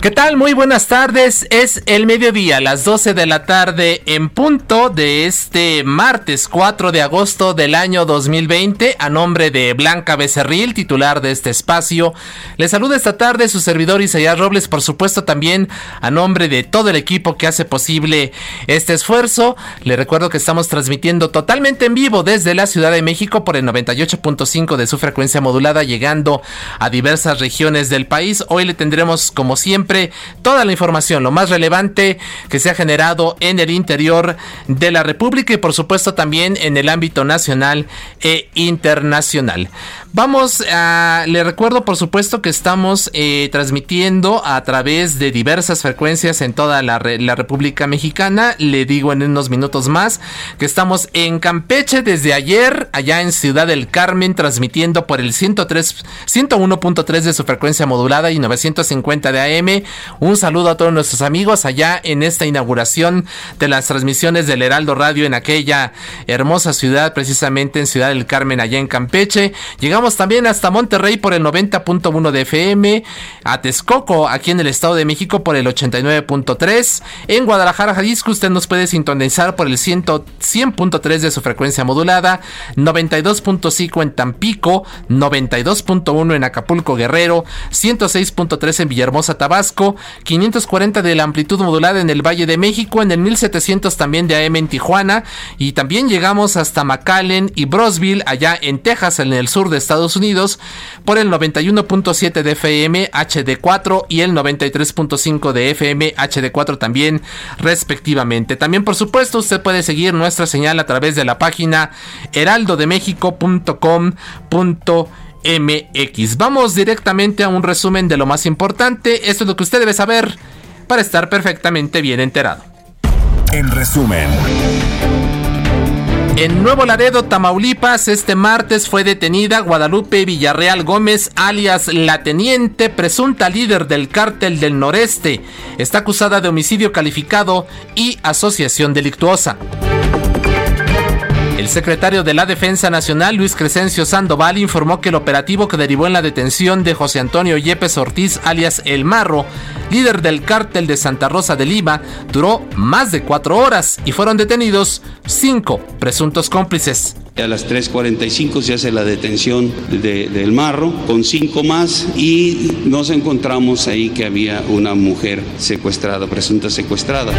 ¿Qué tal? Muy buenas tardes. Es el mediodía, las 12 de la tarde en punto de este martes 4 de agosto del año 2020. A nombre de Blanca Becerril, titular de este espacio, le saluda esta tarde su servidor Isaías Robles, por supuesto también a nombre de todo el equipo que hace posible este esfuerzo. Le recuerdo que estamos transmitiendo totalmente en vivo desde la Ciudad de México por el 98.5 de su frecuencia modulada, llegando a diversas regiones del país. Hoy le tendremos, como siempre, toda la información, lo más relevante que se ha generado en el interior de la República y por supuesto también en el ámbito nacional e internacional. Vamos a, le recuerdo por supuesto que estamos eh, transmitiendo a través de diversas frecuencias en toda la, la, República Mexicana. Le digo en unos minutos más que estamos en Campeche desde ayer, allá en Ciudad del Carmen, transmitiendo por el 103, 101.3 de su frecuencia modulada y 950 de AM. Un saludo a todos nuestros amigos allá en esta inauguración de las transmisiones del Heraldo Radio en aquella hermosa ciudad, precisamente en Ciudad del Carmen, allá en Campeche. Llegamos también hasta Monterrey por el 90.1 de FM, a Texcoco, aquí en el Estado de México por el 89.3, en Guadalajara, Jalisco, usted nos puede sintonizar por el 100.3 de su frecuencia modulada, 92.5 en Tampico, 92.1 en Acapulco, Guerrero, 106.3 en Villahermosa, Tabasco, 540 de la amplitud modulada en el Valle de México, en el 1700 también de AM en Tijuana, y también llegamos hasta McAllen y Brosville, allá en Texas, en el sur de Unidos, por el 91.7 de FM HD4 y el 93.5 de FM HD4 también, respectivamente. También, por supuesto, usted puede seguir nuestra señal a través de la página heraldodemexico.com.mx. Vamos directamente a un resumen de lo más importante. Esto es lo que usted debe saber para estar perfectamente bien enterado. En resumen. En Nuevo Laredo, Tamaulipas, este martes fue detenida Guadalupe Villarreal Gómez, alias La Teniente, presunta líder del cártel del noreste. Está acusada de homicidio calificado y asociación delictuosa. El secretario de la Defensa Nacional, Luis Crescencio Sandoval, informó que el operativo que derivó en la detención de José Antonio Yepes Ortiz, alias El Marro, líder del cártel de Santa Rosa de Lima, duró más de cuatro horas y fueron detenidos cinco presuntos cómplices. A las 3.45 se hace la detención de, del marro con cinco más y nos encontramos ahí que había una mujer secuestrada, presunta secuestrada.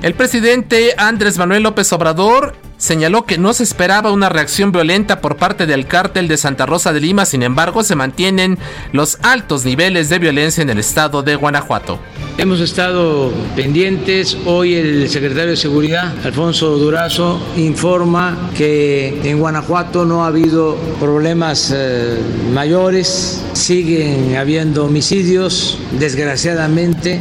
El presidente Andrés Manuel López Obrador señaló que no se esperaba una reacción violenta por parte del cártel de Santa Rosa de Lima, sin embargo se mantienen los altos niveles de violencia en el estado de Guanajuato. Hemos estado pendientes, hoy el secretario de Seguridad, Alfonso Durazo, informa que en Guanajuato no ha habido problemas eh, mayores, siguen habiendo homicidios, desgraciadamente.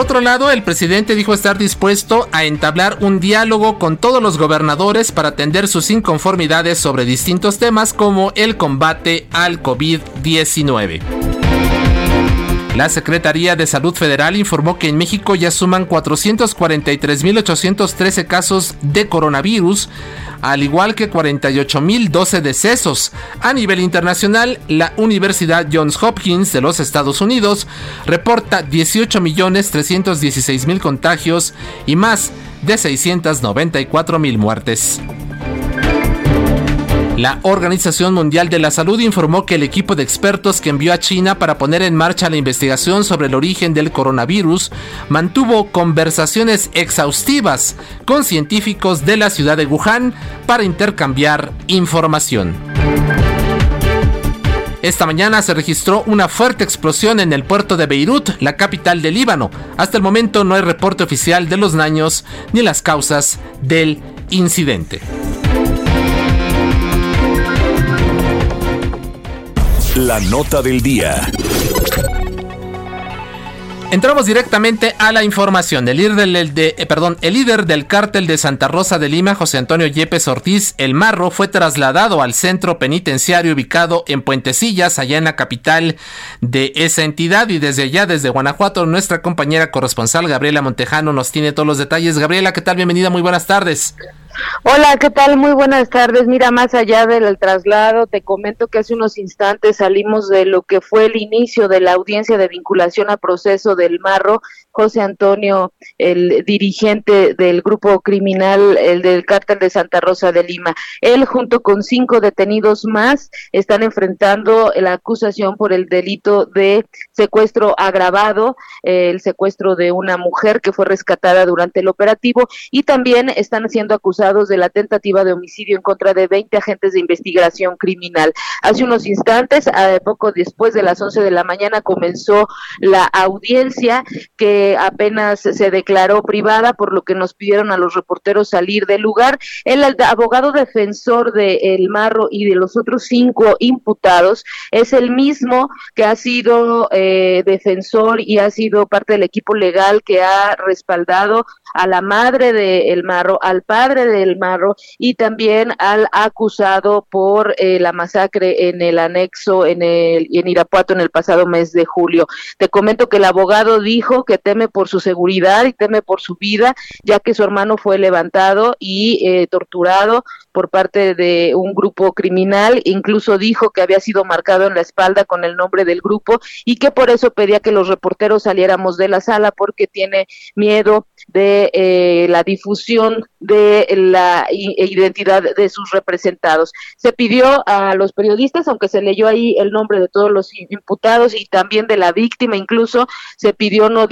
Por otro lado, el presidente dijo estar dispuesto a entablar un diálogo con todos los gobernadores para atender sus inconformidades sobre distintos temas como el combate al COVID-19. La Secretaría de Salud Federal informó que en México ya suman 443.813 casos de coronavirus, al igual que 48.012 decesos. A nivel internacional, la Universidad Johns Hopkins de los Estados Unidos reporta 18.316.000 contagios y más de 694.000 muertes. La Organización Mundial de la Salud informó que el equipo de expertos que envió a China para poner en marcha la investigación sobre el origen del coronavirus mantuvo conversaciones exhaustivas con científicos de la ciudad de Wuhan para intercambiar información. Esta mañana se registró una fuerte explosión en el puerto de Beirut, la capital del Líbano. Hasta el momento no hay reporte oficial de los daños ni las causas del incidente. La nota del día. Entramos directamente a la información. El líder del, de, eh, perdón, el líder del cártel de Santa Rosa de Lima, José Antonio Yepes Ortiz, el Marro, fue trasladado al centro penitenciario ubicado en Puentecillas, allá en la capital de esa entidad. Y desde allá, desde Guanajuato, nuestra compañera corresponsal Gabriela Montejano nos tiene todos los detalles. Gabriela, ¿qué tal? Bienvenida, muy buenas tardes. Hola, ¿qué tal? Muy buenas tardes. Mira, más allá del traslado, te comento que hace unos instantes salimos de lo que fue el inicio de la audiencia de vinculación a proceso del Marro José Antonio, el dirigente del grupo criminal, el del cártel de Santa Rosa de Lima. Él junto con cinco detenidos más están enfrentando la acusación por el delito de secuestro agravado, el secuestro de una mujer que fue rescatada durante el operativo y también están siendo acusados de la tentativa de homicidio en contra de 20 agentes de investigación criminal. Hace unos instantes, a poco después de las 11 de la mañana, comenzó la audiencia que apenas se declaró privada, por lo que nos pidieron a los reporteros salir del lugar. El abogado defensor de El Marro y de los otros cinco imputados es el mismo que ha sido eh, defensor y ha sido parte del equipo legal que ha respaldado a la madre de El Marro, al padre de El Marro y también al acusado por eh, la masacre en el anexo en el en Irapuato en el pasado mes de julio. Te comento que el abogado dijo que teme por su seguridad y teme por su vida, ya que su hermano fue levantado y eh, torturado por parte de un grupo criminal, incluso dijo que había sido marcado en la espalda con el nombre del grupo y que por eso pedía que los reporteros saliéramos de la sala porque tiene miedo de eh, la difusión de la identidad de sus representados. Se pidió a los periodistas, aunque se leyó ahí el nombre de todos los imputados y también de la víctima, incluso se pidió no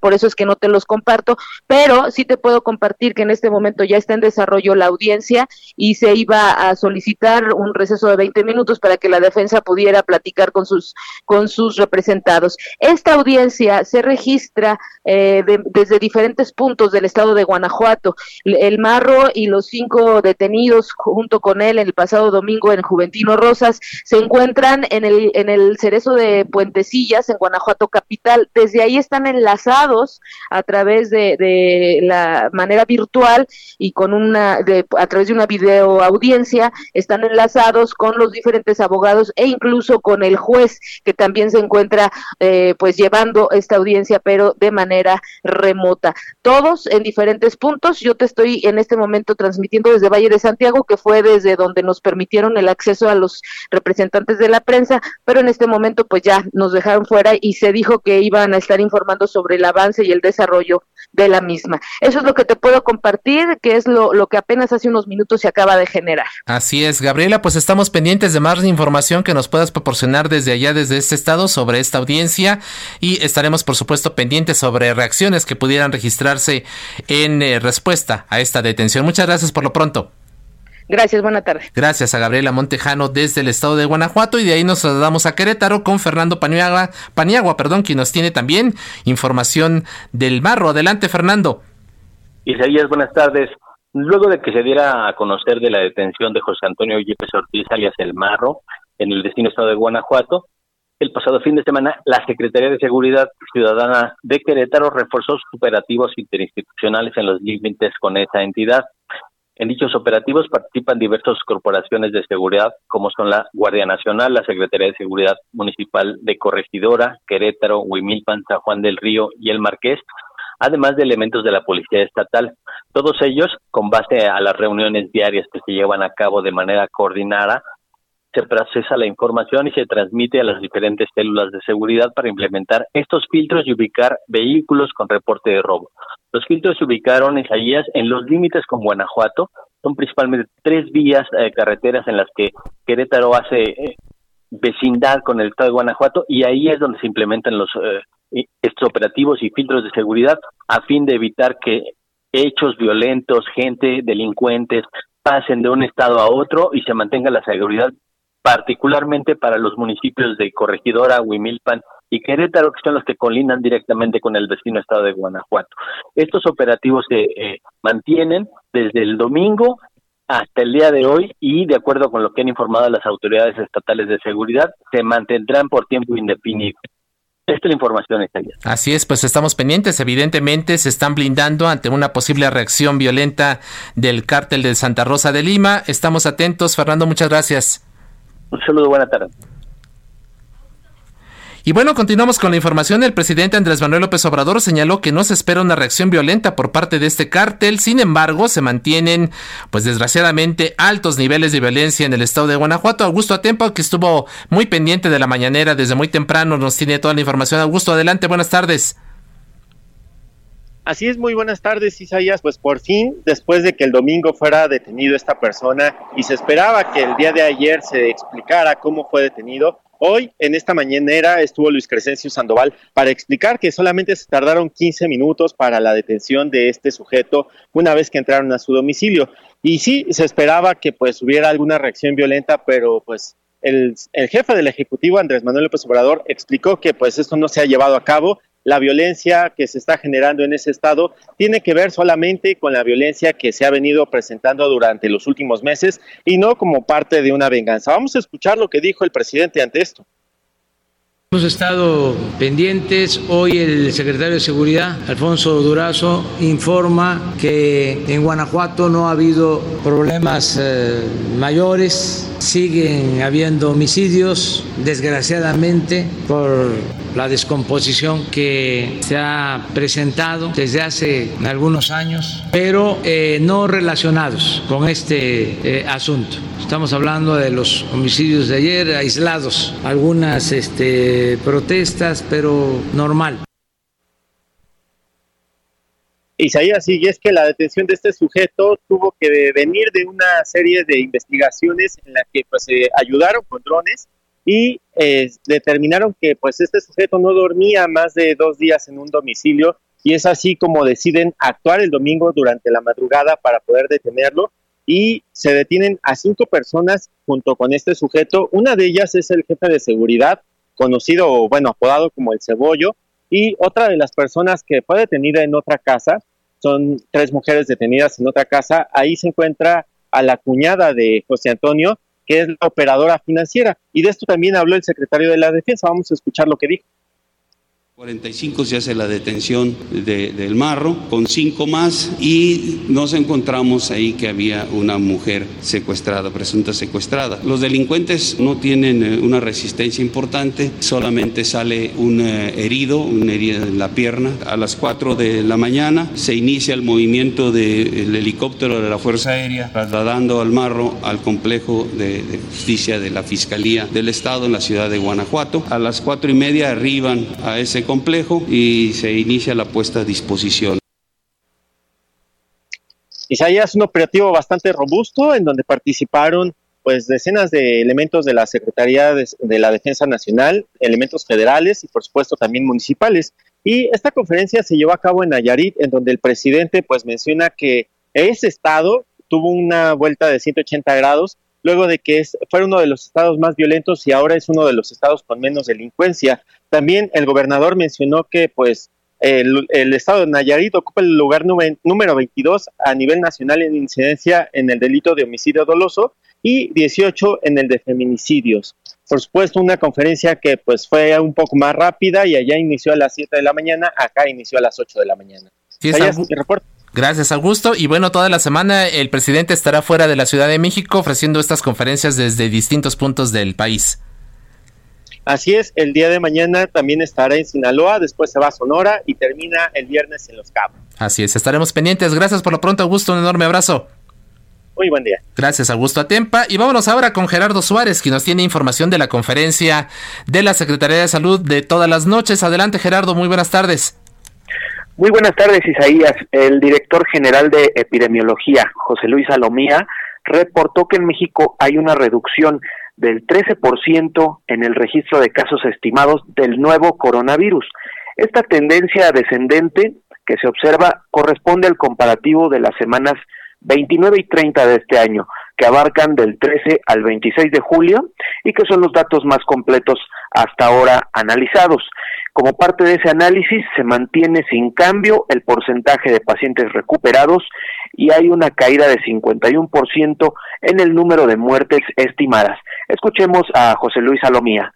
por eso es que no te los comparto, pero sí te puedo compartir que en este momento ya está en desarrollo la audiencia y se iba a solicitar un receso de 20 minutos para que la defensa pudiera platicar con sus con sus representados. Esta audiencia se registra eh, desde diferentes puntos del estado de Guanajuato. El Marro y los cinco detenidos junto con él el pasado domingo en Juventino Rosas se encuentran en el en el cerezo de Puentecillas en Guanajuato capital. Desde ahí están enlazados a través de, de la manera virtual y con una de, a través de una video audiencia están enlazados con los diferentes abogados e incluso con el juez que también se encuentra eh, pues llevando esta audiencia pero de manera remota. Todos en diferentes puntos. Yo te estoy en este momento transmitiendo desde Valle de Santiago que fue desde donde nos permitieron el acceso a los representantes de la prensa pero en este momento pues ya nos dejaron fuera y se dijo que iban a estar informando sobre el avance y el desarrollo de la misma eso es lo que te puedo compartir que es lo, lo que apenas hace unos minutos se acaba de generar. Así es, Gabriela, pues estamos pendientes de más información que nos puedas proporcionar desde allá, desde este estado, sobre esta audiencia y estaremos, por supuesto, pendientes sobre reacciones que pudieran registrarse en eh, respuesta a esta detención. Muchas gracias por lo pronto. Gracias, buena tarde. Gracias a Gabriela Montejano desde el estado de Guanajuato y de ahí nos trasladamos a Querétaro con Fernando Paniagua, Paniagua perdón, quien nos tiene también información del barro. Adelante, Fernando. Isaías, buenas tardes. Luego de que se diera a conocer de la detención de José Antonio Yepes Ortiz alias El Marro en el destino estado de Guanajuato, el pasado fin de semana la Secretaría de Seguridad Ciudadana de Querétaro reforzó sus operativos interinstitucionales en los límites con esa entidad. En dichos operativos participan diversas corporaciones de seguridad, como son la Guardia Nacional, la Secretaría de Seguridad Municipal de Corregidora, Querétaro, Huimilpan, San Juan del Río y El Marqués, además de elementos de la Policía Estatal. Todos ellos, con base a las reuniones diarias que se llevan a cabo de manera coordinada, se procesa la información y se transmite a las diferentes células de seguridad para implementar estos filtros y ubicar vehículos con reporte de robo. Los filtros se ubicaron en en los límites con Guanajuato, son principalmente tres vías eh, carreteras en las que Querétaro hace eh, vecindad con el estado de Guanajuato y ahí es donde se implementan los eh, estos operativos y filtros de seguridad a fin de evitar que hechos violentos, gente, delincuentes pasen de un estado a otro y se mantenga la seguridad particularmente para los municipios de Corregidora, Huimilpan y Querétaro, que son los que colindan directamente con el vecino estado de Guanajuato. Estos operativos se eh, mantienen desde el domingo hasta el día de hoy y de acuerdo con lo que han informado las autoridades estatales de seguridad, se mantendrán por tiempo indefinido. Esta es la información, Así es, pues estamos pendientes. Evidentemente se están blindando ante una posible reacción violenta del cártel de Santa Rosa de Lima. Estamos atentos. Fernando, muchas gracias. Un saludo, buena tarde. Y bueno, continuamos con la información. El presidente Andrés Manuel López Obrador señaló que no se espera una reacción violenta por parte de este cártel. Sin embargo, se mantienen, pues desgraciadamente, altos niveles de violencia en el estado de Guanajuato. Augusto Atempo, que estuvo muy pendiente de la mañanera desde muy temprano, nos tiene toda la información. Augusto, adelante, buenas tardes. Así es, muy buenas tardes, Isaías. Pues por fin, después de que el domingo fuera detenido esta persona y se esperaba que el día de ayer se explicara cómo fue detenido, Hoy, en esta mañanera, estuvo Luis Crescencio Sandoval para explicar que solamente se tardaron 15 minutos para la detención de este sujeto una vez que entraron a su domicilio. Y sí, se esperaba que pues hubiera alguna reacción violenta, pero pues el, el, jefe del Ejecutivo, Andrés Manuel López Obrador, explicó que pues esto no se ha llevado a cabo la violencia que se está generando en ese estado tiene que ver solamente con la violencia que se ha venido presentando durante los últimos meses y no como parte de una venganza. Vamos a escuchar lo que dijo el presidente ante esto. Hemos estado pendientes. Hoy el secretario de Seguridad, Alfonso Durazo, informa que en Guanajuato no ha habido problemas eh, mayores. Siguen habiendo homicidios, desgraciadamente, por la descomposición que se ha presentado desde hace algunos años, pero eh, no relacionados con este eh, asunto. Estamos hablando de los homicidios de ayer, aislados, algunas este, protestas, pero normal. Isaías, sí, y es que la detención de este sujeto tuvo que venir de una serie de investigaciones en las que pues, ayudaron con drones y eh, determinaron que pues este sujeto no dormía más de dos días en un domicilio y es así como deciden actuar el domingo durante la madrugada para poder detenerlo y se detienen a cinco personas junto con este sujeto. Una de ellas es el jefe de seguridad, conocido, bueno, apodado como el Cebollo, y otra de las personas que fue detenida en otra casa, son tres mujeres detenidas en otra casa, ahí se encuentra a la cuñada de José Antonio, que es la operadora financiera. Y de esto también habló el secretario de la Defensa. Vamos a escuchar lo que dijo. 45 se hace la detención del marro con cinco más y nos encontramos ahí que había una mujer secuestrada, presunta secuestrada. Los delincuentes no tienen eh, una resistencia importante, solamente sale un eh, herido, una herida en la pierna. A las 4 de la mañana se inicia el movimiento del helicóptero de la Fuerza Aérea trasladando al marro al complejo de, de justicia de la Fiscalía del Estado en la ciudad de Guanajuato. A las cuatro y media arriban a ese complejo y se inicia la puesta a disposición. Isaías, un operativo bastante robusto en donde participaron pues decenas de elementos de la Secretaría de, de, la Defensa Nacional, elementos federales y por supuesto también municipales. Y esta conferencia se llevó a cabo en Nayarit, en donde el presidente pues menciona que ese estado tuvo una vuelta de 180 grados luego de que es, fue uno de los estados más violentos y ahora es uno de los estados con menos delincuencia. También el gobernador mencionó que pues el, el estado de Nayarit ocupa el lugar número, número 22 a nivel nacional en incidencia en el delito de homicidio doloso y 18 en el de feminicidios. Por supuesto, una conferencia que pues fue un poco más rápida y allá inició a las 7 de la mañana, acá inició a las 8 de la mañana. Sí, es mi reporte. Gracias, Augusto. Y bueno, toda la semana el presidente estará fuera de la Ciudad de México ofreciendo estas conferencias desde distintos puntos del país. Así es, el día de mañana también estará en Sinaloa, después se va a Sonora y termina el viernes en Los Cabos. Así es, estaremos pendientes. Gracias por lo pronto, Augusto. Un enorme abrazo. Muy buen día. Gracias, Augusto Atempa. Y vámonos ahora con Gerardo Suárez, quien nos tiene información de la conferencia de la Secretaría de Salud de todas las noches. Adelante, Gerardo. Muy buenas tardes. Muy buenas tardes, Isaías. El director general de epidemiología, José Luis Salomía, reportó que en México hay una reducción del 13% en el registro de casos estimados del nuevo coronavirus. Esta tendencia descendente que se observa corresponde al comparativo de las semanas 29 y 30 de este año, que abarcan del 13 al 26 de julio y que son los datos más completos hasta ahora analizados. Como parte de ese análisis, se mantiene sin cambio el porcentaje de pacientes recuperados y hay una caída de 51% en el número de muertes estimadas. Escuchemos a José Luis Salomía.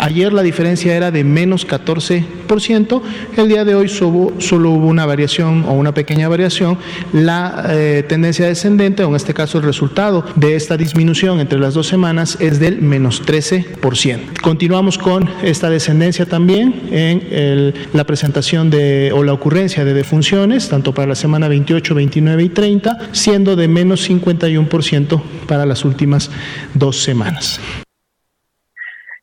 Ayer la diferencia era de menos 14%, el día de hoy solo, hubo una variación o una pequeña variación, la eh, tendencia descendente, o en este caso el resultado de esta disminución entre las dos semanas es del menos 13%. Continuamos con esta descendencia también en la presentación de o la ocurrencia de defunciones, tanto para la semana 28, 29 y 30, siendo de menos 51% para las últimas dos semanas.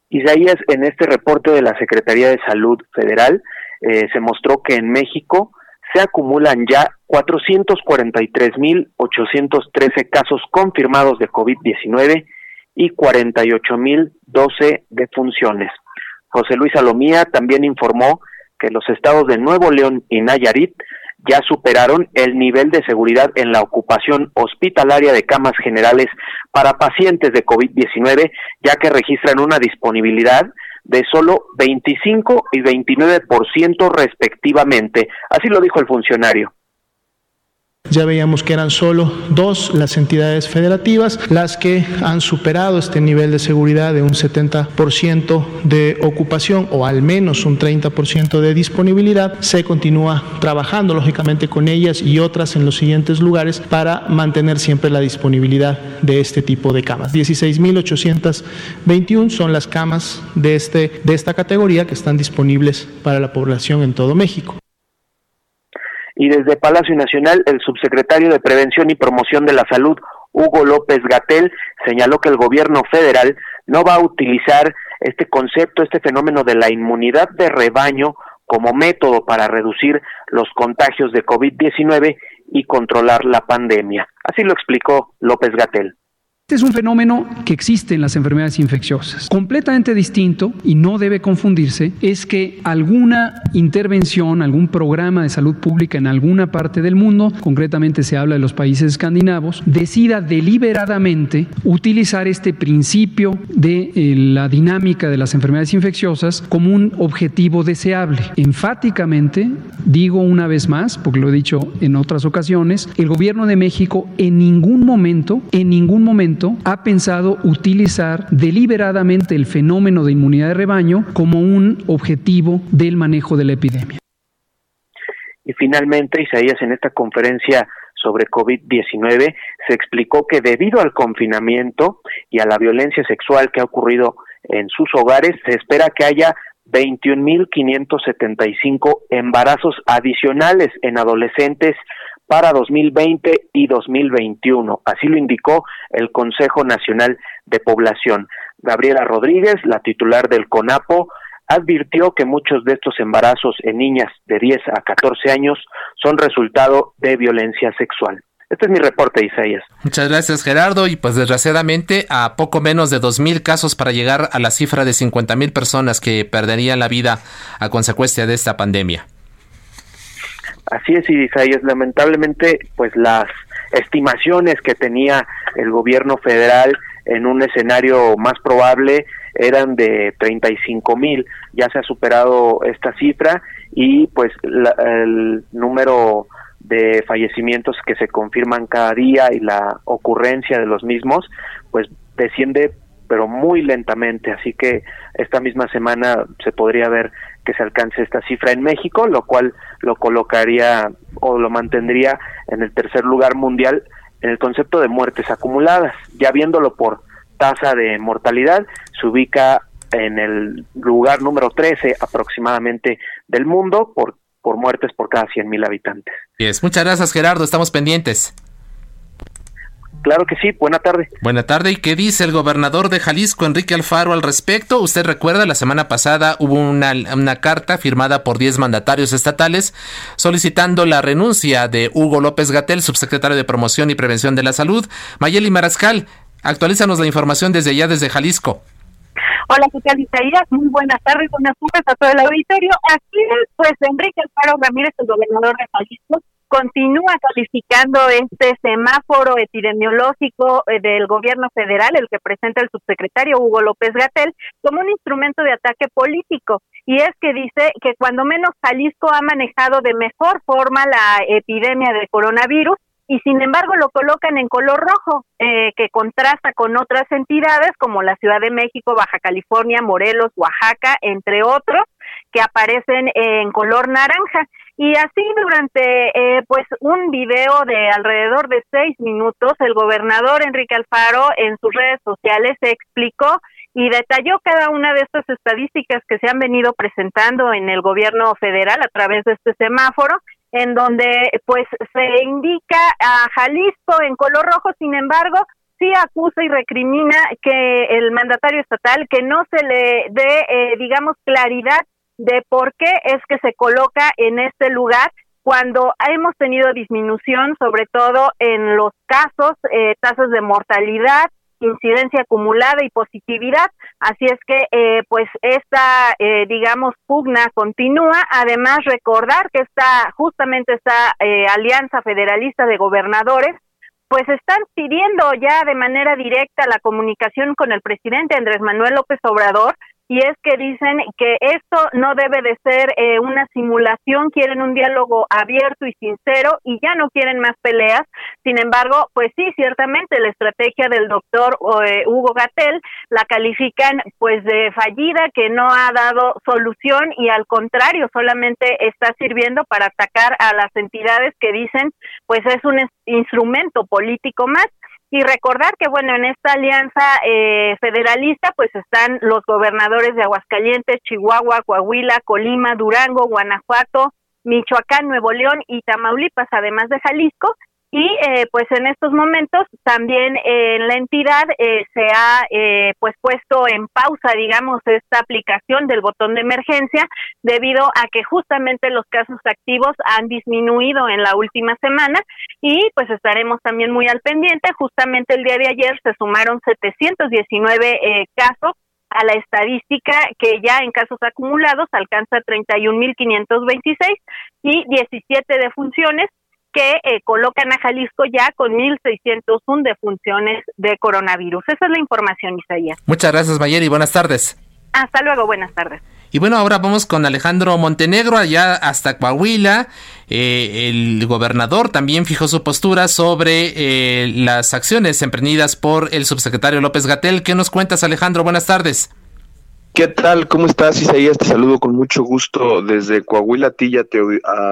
Isaías, en este reporte de la Secretaría de Salud Federal, eh, se mostró que en México se acumulan ya 443.813 casos confirmados de COVID-19 y 48.012 defunciones. José Luis Salomía también informó que los estados de Nuevo León y Nayarit ya superaron el nivel de seguridad en la ocupación hospitalaria de camas generales para pacientes de COVID-19, ya que registran una disponibilidad de solo 25 y 29% respectivamente. Así lo dijo el funcionario. Ya veíamos que eran solo dos las entidades federativas las que han superado este nivel de seguridad de un 70% de ocupación o al menos un 30% de disponibilidad. Se continúa trabajando lógicamente con ellas y otras en los siguientes lugares para mantener siempre la disponibilidad de este tipo de camas. 16.821 son las camas de, este, de esta categoría que están disponibles para la población en todo México y desde Palacio Nacional el subsecretario de Prevención y Promoción de la Salud, Hugo López Gatel, señaló que el gobierno federal no va a utilizar este concepto, este fenómeno de la inmunidad de rebaño como método para reducir los contagios de COVID-19 y controlar la pandemia. Así lo explicó López Gatel. Este es un fenómeno que existe en las enfermedades infecciosas. Completamente distinto y no debe confundirse es que alguna intervención, algún programa de salud pública en alguna parte del mundo, concretamente se habla de los países escandinavos, decida deliberadamente utilizar este principio de eh, la dinámica de las enfermedades infecciosas como un objetivo deseable. Enfáticamente, digo una vez más, porque lo he dicho en otras ocasiones, el gobierno de México en ningún momento, en ningún momento, ha pensado utilizar deliberadamente el fenómeno de inmunidad de rebaño como un objetivo del manejo de la epidemia. Y finalmente, Isaías, en esta conferencia sobre COVID-19 se explicó que debido al confinamiento y a la violencia sexual que ha ocurrido en sus hogares, se espera que haya 21.575 embarazos adicionales en adolescentes para 2020 y 2021. Así lo indicó el Consejo Nacional de Población. Gabriela Rodríguez, la titular del CONAPO, advirtió que muchos de estos embarazos en niñas de 10 a 14 años son resultado de violencia sexual. Este es mi reporte, Isaías. Muchas gracias, Gerardo. Y pues desgraciadamente a poco menos de 2.000 casos para llegar a la cifra de 50.000 personas que perderían la vida a consecuencia de esta pandemia. Así es, Isaías. Lamentablemente, pues las estimaciones que tenía el gobierno federal en un escenario más probable eran de 35 mil. Ya se ha superado esta cifra y pues el número de fallecimientos que se confirman cada día y la ocurrencia de los mismos, pues desciende pero muy lentamente, así que esta misma semana se podría ver que se alcance esta cifra en México, lo cual lo colocaría o lo mantendría en el tercer lugar mundial en el concepto de muertes acumuladas. Ya viéndolo por tasa de mortalidad, se ubica en el lugar número 13 aproximadamente del mundo por, por muertes por cada 100.000 habitantes. Muchas gracias Gerardo, estamos pendientes. Claro que sí, buena tarde. Buena tarde. ¿Y qué dice el gobernador de Jalisco, Enrique Alfaro, al respecto? Usted recuerda, la semana pasada hubo una, una carta firmada por 10 mandatarios estatales solicitando la renuncia de Hugo López Gatel, subsecretario de Promoción y Prevención de la Salud. Mayeli Marascal, actualízanos la información desde allá, desde Jalisco. Hola, ¿qué tal, Isaías? Muy buenas tardes, buenas tardes a todo el auditorio. Aquí, pues, Enrique Alfaro Ramírez, el gobernador de Jalisco, continúa calificando este semáforo epidemiológico eh, del gobierno federal, el que presenta el subsecretario Hugo López Gatel, como un instrumento de ataque político. Y es que dice que cuando menos Jalisco ha manejado de mejor forma la epidemia de coronavirus y sin embargo lo colocan en color rojo, eh, que contrasta con otras entidades como la Ciudad de México, Baja California, Morelos, Oaxaca, entre otros, aparecen en color naranja. Y así durante eh, pues un video de alrededor de seis minutos, el gobernador Enrique Alfaro en sus redes sociales explicó y detalló cada una de estas estadísticas que se han venido presentando en el gobierno federal a través de este semáforo, en donde pues se indica a Jalisco en color rojo, sin embargo, sí acusa y recrimina que el mandatario estatal que no se le dé, eh, digamos, claridad de por qué es que se coloca en este lugar cuando hemos tenido disminución, sobre todo en los casos, eh, tasas de mortalidad, incidencia acumulada y positividad. Así es que, eh, pues, esta, eh, digamos, pugna continúa. Además, recordar que está justamente esta alianza federalista de gobernadores pues están pidiendo ya de manera directa la comunicación con el presidente Andrés Manuel López Obrador y es que dicen que esto no debe de ser eh, una simulación, quieren un diálogo abierto y sincero y ya no quieren más peleas. Sin embargo, pues sí, ciertamente la estrategia del doctor eh, Hugo Gatel la califican pues de fallida, que no ha dado solución y al contrario, solamente está sirviendo para atacar a las entidades que dicen pues es un instrumento político más y recordar que bueno en esta alianza eh, federalista pues están los gobernadores de Aguascalientes, Chihuahua, Coahuila, Colima, Durango, Guanajuato, Michoacán, Nuevo León y Tamaulipas, además de Jalisco, y eh, pues en estos momentos también en la entidad eh, se ha eh, pues puesto en pausa digamos esta aplicación del botón de emergencia debido a que justamente los casos activos han disminuido en la última semana. Y pues estaremos también muy al pendiente. Justamente el día de ayer se sumaron 719 casos a la estadística que ya en casos acumulados alcanza 31.526 y 17 defunciones que eh, colocan a Jalisco ya con 1.601 defunciones de coronavirus. Esa es la información, Isaías. Muchas gracias, Mayeri. Buenas tardes. Hasta luego, buenas tardes. Y bueno, ahora vamos con Alejandro Montenegro, allá hasta Coahuila. Eh, el gobernador también fijó su postura sobre eh, las acciones emprendidas por el subsecretario López Gatel. ¿Qué nos cuentas, Alejandro? Buenas tardes. ¿Qué tal? ¿Cómo estás, Isaías? Te saludo con mucho gusto desde Coahuila a ti y a,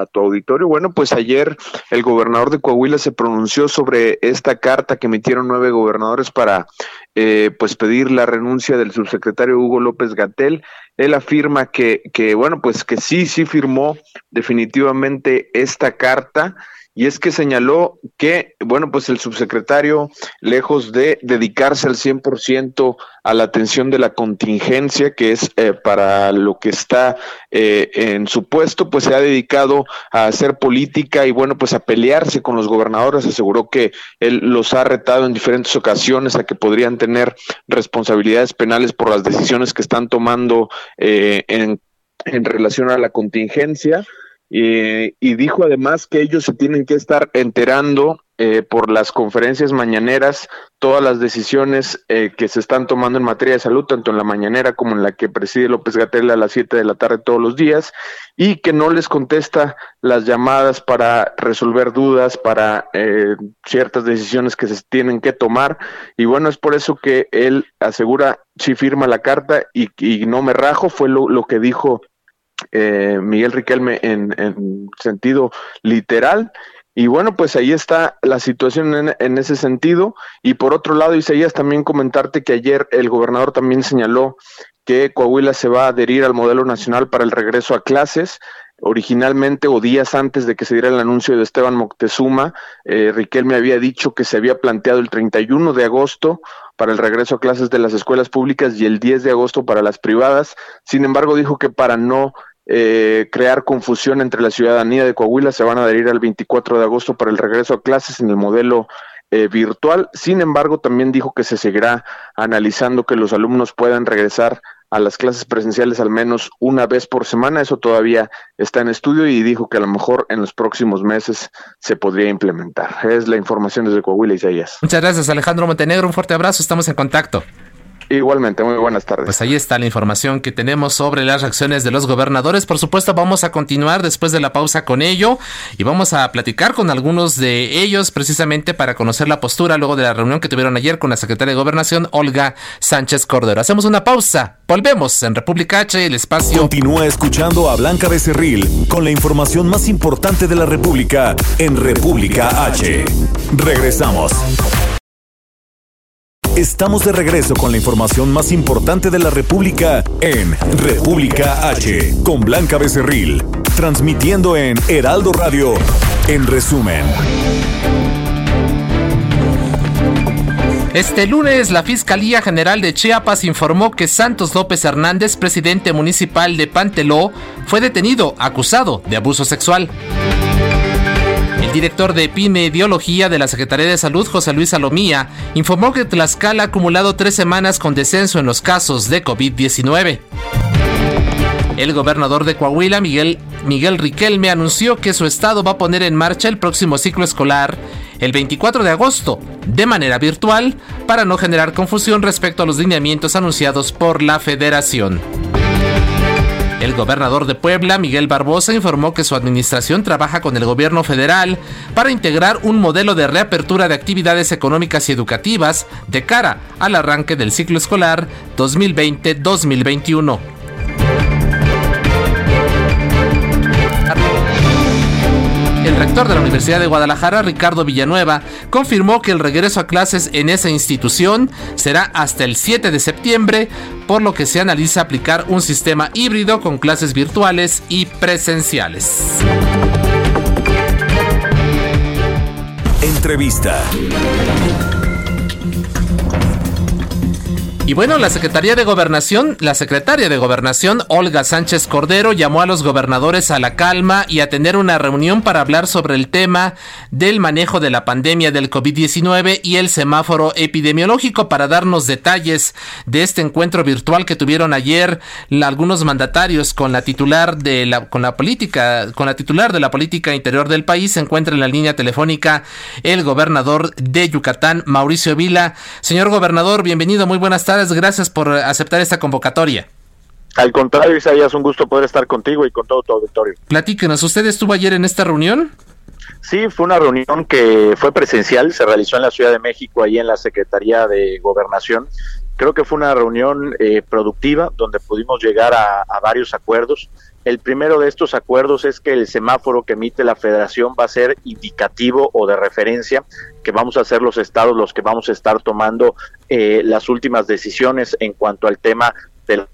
tu auditorio. Bueno, pues ayer el gobernador de Coahuila se pronunció sobre esta carta que emitieron nueve gobernadores para eh, pues pedir la renuncia del subsecretario Hugo López Gatel. Él afirma que, que, bueno, pues que sí, sí firmó definitivamente esta carta y es que señaló que, bueno, pues el subsecretario, lejos de dedicarse al 100% a la atención de la contingencia, que es eh, para lo que está eh, en su puesto, pues se ha dedicado a hacer política y, bueno, pues a pelearse con los gobernadores. Aseguró que él los ha retado en diferentes ocasiones a que podrían tener responsabilidades penales por las decisiones que están tomando eh, en, en relación a la contingencia y dijo además que ellos se tienen que estar enterando eh, por las conferencias mañaneras todas las decisiones eh, que se están tomando en materia de salud, tanto en la mañanera como en la que preside López Gatel a las 7 de la tarde todos los días, y que no les contesta las llamadas para resolver dudas, para eh, ciertas decisiones que se tienen que tomar. Y bueno, es por eso que él asegura, si firma la carta y, y no me rajo, fue lo que dijo eh, Miguel Riquelme en, sentido literal. Y bueno, pues ahí está la situación en, ese sentido. Y por otro lado, Isaías, también comentarte que ayer el gobernador también señaló que Coahuila se va a adherir al modelo nacional para el regreso a clases. Originalmente o días antes de que se diera el anuncio de Esteban Moctezuma, eh, Riquelme había dicho que se había planteado el 31 de agosto para el regreso a clases de las escuelas públicas y el 10 de agosto para las privadas. Sin embargo, dijo que para no eh, crear confusión entre la ciudadanía de Coahuila se van a adherir al 24 de agosto para el regreso a clases en el modelo eh, virtual. Sin embargo, también dijo que se seguirá analizando que los alumnos puedan regresar a las clases presenciales al menos una vez por semana. Eso todavía está en estudio y dijo que a lo mejor en los próximos meses se podría implementar. Es la información desde Coahuila, Isaías. Muchas gracias, Alejandro Montenegro. Un fuerte abrazo. Estamos en contacto. Igualmente, muy buenas tardes. Pues ahí está la información que tenemos sobre las reacciones de los gobernadores. Por supuesto, vamos a continuar después de la pausa con ello y vamos a platicar con algunos de ellos precisamente para conocer la postura luego de la reunión que tuvieron ayer con la secretaria de Gobernación, Olga Sánchez Cordero. Hacemos una pausa. Volvemos en República H, el espacio. Continúa escuchando a Blanca Becerril con la información más importante de la República en República H. Regresamos. Estamos de regreso con la información más importante de la República en República H, con Blanca Becerril, transmitiendo en Heraldo Radio, en resumen. Este lunes, la Fiscalía General de Chiapas informó que Santos López Hernández, presidente municipal de Panteló, fue detenido acusado de abuso sexual. El director de epidemiología de la Secretaría de Salud, José Luis Salomía, informó que Tlaxcala ha acumulado tres semanas con descenso en los casos de COVID-19. El gobernador de Coahuila, Miguel, Miguel Riquelme, anunció que su estado va a poner en marcha el próximo ciclo escolar el 24 de agosto, de manera virtual, para no generar confusión respecto a los lineamientos anunciados por la federación. El gobernador de Puebla, Miguel Barbosa, informó que su administración trabaja con el gobierno federal para integrar un modelo de reapertura de actividades económicas y educativas de cara al arranque del ciclo escolar 2020-2021. El rector de la Universidad de Guadalajara, Ricardo Villanueva, confirmó que el regreso a clases en esa institución será hasta el 7 de septiembre, por lo que se analiza aplicar un sistema híbrido con clases virtuales y presenciales. Entrevista. Y bueno, la Secretaría de Gobernación, la secretaria de Gobernación, Olga Sánchez Cordero, llamó a los gobernadores a la calma y a tener una reunión para hablar sobre el tema del manejo de la pandemia del COVID-19 y el semáforo epidemiológico para darnos detalles de este encuentro virtual que tuvieron ayer algunos mandatarios con la titular de la con la política, con la titular de la política interior del país. Se encuentra en la línea telefónica el gobernador de Yucatán, Mauricio Vila. Señor gobernador, bienvenido, muy buenas tardes gracias por aceptar esta convocatoria. Al contrario, Isaías, un gusto poder estar contigo y con todo tu auditorio. Platíquenos, ¿usted estuvo ayer en esta reunión? Sí, fue una reunión que fue presencial, se realizó en la Ciudad de México, ahí en la Secretaría de Gobernación. Creo que fue una reunión eh, productiva donde pudimos llegar a, a varios acuerdos. El primero de estos acuerdos es que el semáforo que emite la federación va a ser indicativo o de referencia, que vamos a ser los estados los que vamos a estar tomando eh, las últimas decisiones en cuanto al tema de las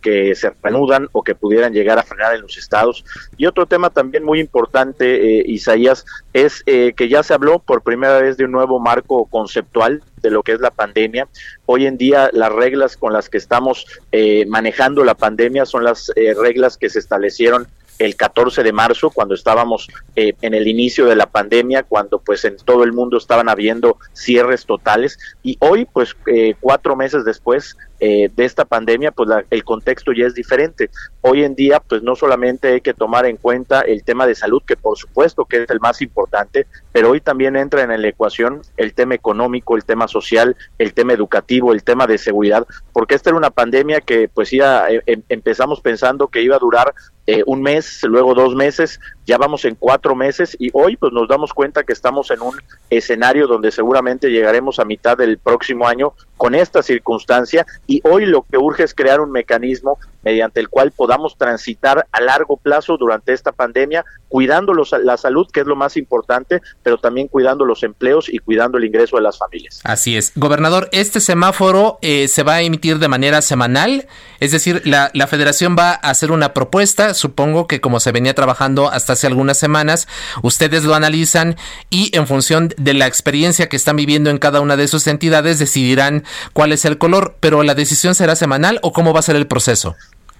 que se reanudan o que pudieran llegar a frenar en los estados. Y otro tema también muy importante, eh, Isaías, es eh, que ya se habló por primera vez de un nuevo marco conceptual de lo que es la pandemia. Hoy en día las reglas con las que estamos eh, manejando la pandemia son las eh, reglas que se establecieron el 14 de marzo, cuando estábamos eh, en el inicio de la pandemia, cuando pues en todo el mundo estaban habiendo cierres totales. Y hoy, pues eh, cuatro meses después eh, de esta pandemia, pues la, el contexto ya es diferente. Hoy en día, pues no solamente hay que tomar en cuenta el tema de salud, que por supuesto que es el más importante, pero hoy también entra en la ecuación el tema económico, el tema social, el tema educativo, el tema de seguridad, porque esta era una pandemia que pues ya eh, empezamos pensando que iba a durar eh, un mes, luego dos meses, ya vamos en cuatro meses y hoy pues nos damos cuenta que estamos en un escenario donde seguramente llegaremos a mitad del próximo año con esta circunstancia y hoy lo que urge es crear un mecanismo mediante el cual podamos transitar a largo plazo durante esta pandemia, cuidando los, la salud, que es lo más importante, pero también cuidando los empleos y cuidando el ingreso de las familias. Así es. Gobernador, este semáforo eh, se va a emitir de manera semanal, es decir, la, la federación va a hacer una propuesta, supongo que como se venía trabajando hasta hace algunas semanas, ustedes lo analizan y en función de la experiencia que están viviendo en cada una de sus entidades decidirán cuál es el color, pero la decisión será semanal o cómo va a ser el proceso?